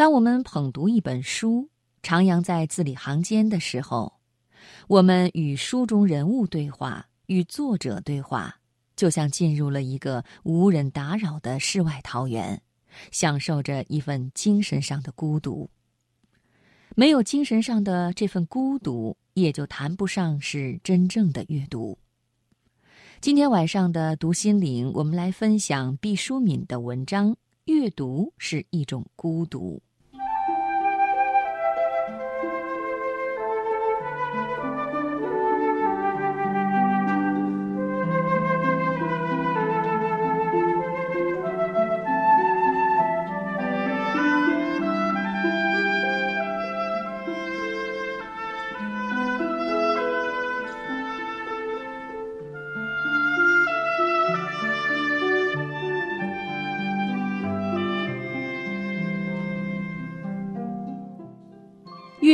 当我们捧读一本书，徜徉在字里行间的时候，我们与书中人物对话，与作者对话，就像进入了一个无人打扰的世外桃源，享受着一份精神上的孤独。没有精神上的这份孤独，也就谈不上是真正的阅读。今天晚上的读心灵，我们来分享毕淑敏的文章：阅读是一种孤独。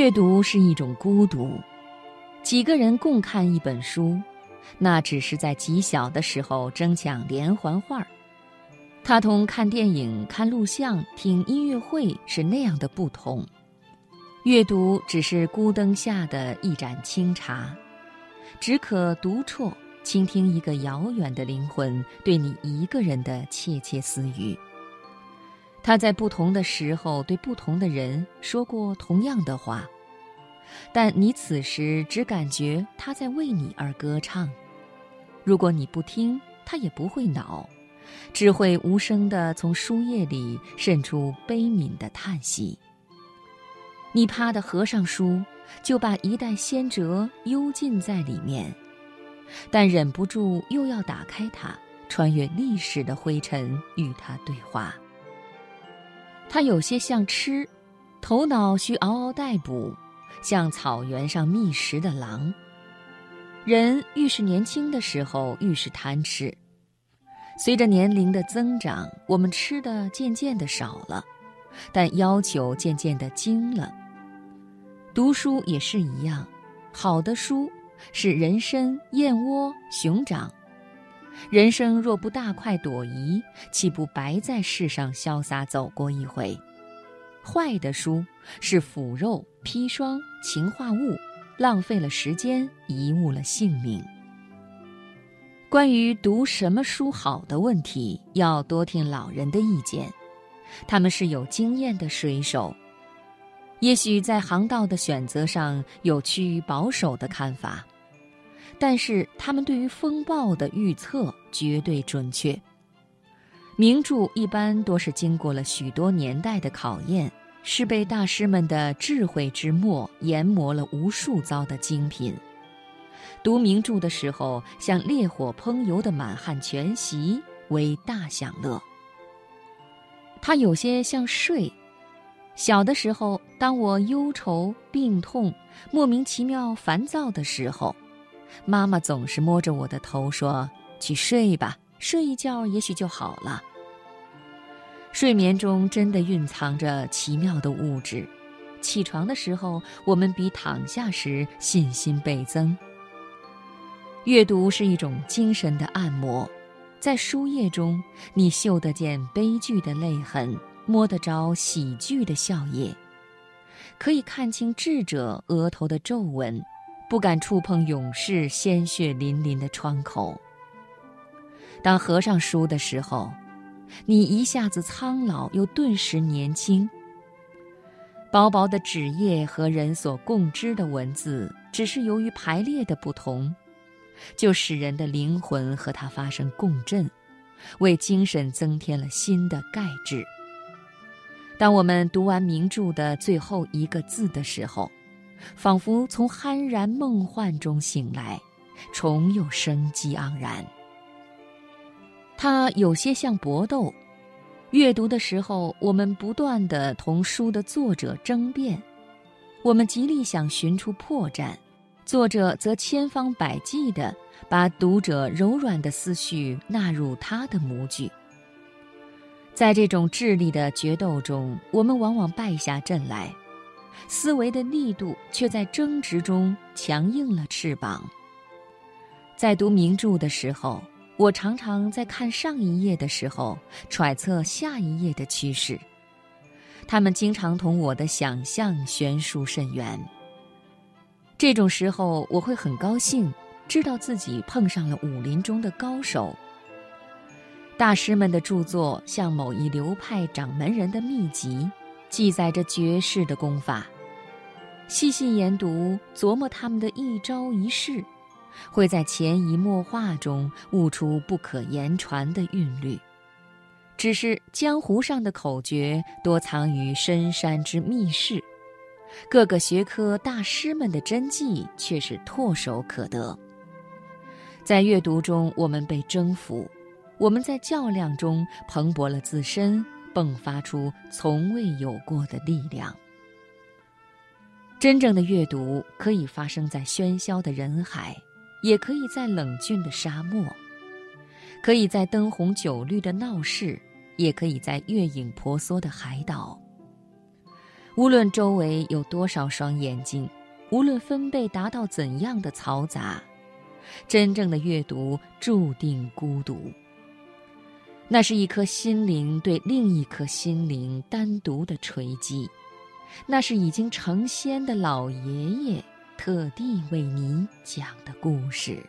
阅读是一种孤独，几个人共看一本书，那只是在极小的时候争抢连环画。它同看电影、看录像、听音乐会是那样的不同。阅读只是孤灯下的一盏清茶，只可独啜，倾听一个遥远的灵魂对你一个人的窃窃私语。他在不同的时候对不同的人说过同样的话，但你此时只感觉他在为你而歌唱。如果你不听，他也不会恼，只会无声地从书页里渗出悲悯的叹息。你啪的合上书，就把一代先哲幽禁在里面，但忍不住又要打开它，穿越历史的灰尘与他对话。它有些像吃，头脑需嗷嗷待哺，像草原上觅食的狼。人愈是年轻的时候，愈是贪吃。随着年龄的增长，我们吃的渐渐的少了，但要求渐渐的精了。读书也是一样，好的书是人参、燕窝、熊掌。人生若不大快朵颐，岂不白在世上潇洒走过一回？坏的书是腐肉、砒霜、氰化物，浪费了时间，贻误了性命。关于读什么书好的问题，要多听老人的意见，他们是有经验的水手，也许在航道的选择上有趋于保守的看法。但是他们对于风暴的预测绝对准确。名著一般多是经过了许多年代的考验，是被大师们的智慧之墨研磨了无数遭的精品。读名著的时候，像烈火烹油的满汉全席，为大享乐。它有些像睡。小的时候，当我忧愁、病痛、莫名其妙、烦躁的时候。妈妈总是摸着我的头说：“去睡吧，睡一觉也许就好了。”睡眠中真的蕴藏着奇妙的物质，起床的时候，我们比躺下时信心倍增。阅读是一种精神的按摩，在书页中，你嗅得见悲剧的泪痕，摸得着喜剧的笑靥，可以看清智者额头的皱纹。不敢触碰勇士鲜血淋淋的窗口。当合上书的时候，你一下子苍老，又顿时年轻。薄薄的纸页和人所共知的文字，只是由于排列的不同，就使人的灵魂和它发生共振，为精神增添了新的钙质。当我们读完名著的最后一个字的时候，仿佛从酣然梦幻中醒来，重又生机盎然。它有些像搏斗，阅读的时候，我们不断地同书的作者争辩，我们极力想寻出破绽，作者则千方百计地把读者柔软的思绪纳入他的模具。在这种智力的决斗中，我们往往败下阵来。思维的力度却在争执中强硬了翅膀。在读名著的时候，我常常在看上一页的时候揣测下一页的趋势。他们经常同我的想象悬殊甚远。这种时候，我会很高兴，知道自己碰上了武林中的高手。大师们的著作像某一流派掌门人的秘籍，记载着绝世的功法。细细研读、琢磨他们的一招一式，会在潜移默化中悟出不可言传的韵律。只是江湖上的口诀多藏于深山之密室，各个学科大师们的真迹却是唾手可得。在阅读中，我们被征服。我们在较量中蓬勃了自身，迸发出从未有过的力量。真正的阅读可以发生在喧嚣的人海，也可以在冷峻的沙漠；可以在灯红酒绿的闹市，也可以在月影婆娑的海岛。无论周围有多少双眼睛，无论分贝达到怎样的嘈杂，真正的阅读注定孤独。那是一颗心灵对另一颗心灵单独的锤击，那是已经成仙的老爷爷特地为你讲的故事。